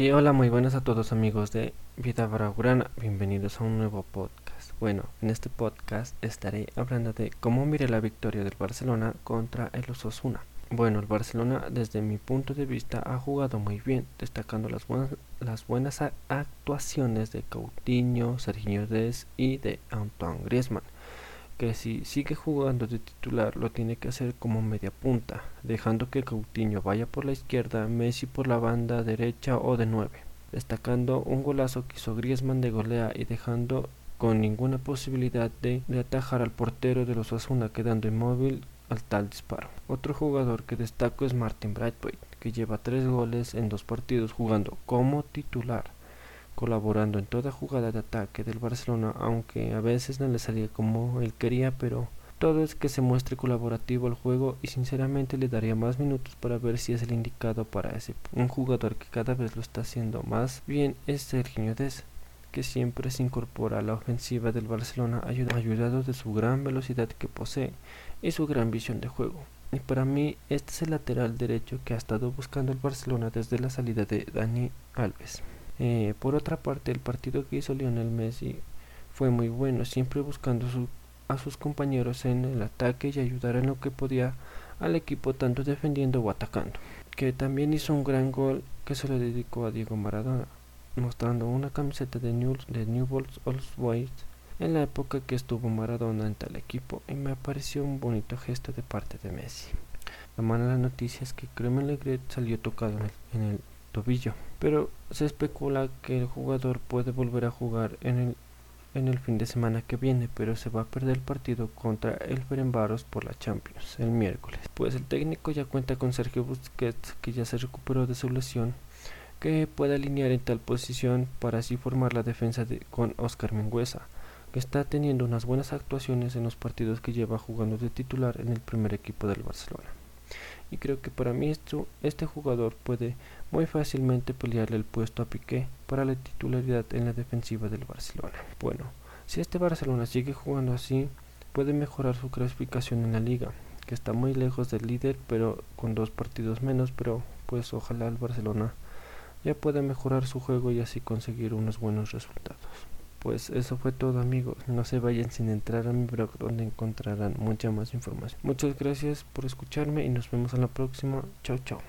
Y hola, muy buenas a todos amigos de Vida Baragurana, bienvenidos a un nuevo podcast. Bueno, en este podcast estaré hablando de cómo miré la victoria del Barcelona contra el Osasuna. Bueno, el Barcelona desde mi punto de vista ha jugado muy bien, destacando las buenas, las buenas actuaciones de Coutinho, Sergio Dez y de Antoine Griezmann que si sigue jugando de titular lo tiene que hacer como media punta, dejando que Coutinho vaya por la izquierda, Messi por la banda derecha o de 9, destacando un golazo que hizo Griezmann de golea y dejando con ninguna posibilidad de, atajar al portero de los Asuna quedando inmóvil al tal disparo. Otro jugador que destaco es Martin Brightway, que lleva tres goles en dos partidos jugando como titular colaborando en toda jugada de ataque del Barcelona, aunque a veces no le salía como él quería, pero todo es que se muestre colaborativo al juego y sinceramente le daría más minutos para ver si es el indicado para ese. Un jugador que cada vez lo está haciendo más bien es Sergio que siempre se incorpora a la ofensiva del Barcelona ayudado de su gran velocidad que posee y su gran visión de juego. Y para mí este es el lateral derecho que ha estado buscando el Barcelona desde la salida de Dani Alves. Eh, por otra parte, el partido que hizo Lionel Messi fue muy bueno, siempre buscando a sus compañeros en el ataque y ayudar en lo que podía al equipo tanto defendiendo o atacando. Que también hizo un gran gol que se lo dedicó a Diego Maradona, mostrando una camiseta de, New, de Newell's Old Boys en la época que estuvo Maradona en tal equipo y me pareció un bonito gesto de parte de Messi. La mala noticia es que Clement Legret salió tocado en el tobillo, pero se especula que el jugador puede volver a jugar en el, en el fin de semana que viene, pero se va a perder el partido contra el Ferenbaros por la Champions el miércoles. Pues el técnico ya cuenta con Sergio Busquets, que ya se recuperó de su lesión, que puede alinear en tal posición para así formar la defensa de, con Oscar Mengüesa, que está teniendo unas buenas actuaciones en los partidos que lleva jugando de titular en el primer equipo del Barcelona y creo que para mí esto, este jugador puede muy fácilmente pelearle el puesto a Piqué para la titularidad en la defensiva del Barcelona. Bueno, si este Barcelona sigue jugando así, puede mejorar su clasificación en la liga, que está muy lejos del líder, pero con dos partidos menos, pero pues ojalá el Barcelona ya pueda mejorar su juego y así conseguir unos buenos resultados. Pues eso fue todo amigos, no se vayan sin entrar a mi blog donde encontrarán mucha más información. Muchas gracias por escucharme y nos vemos en la próxima. Chao chao.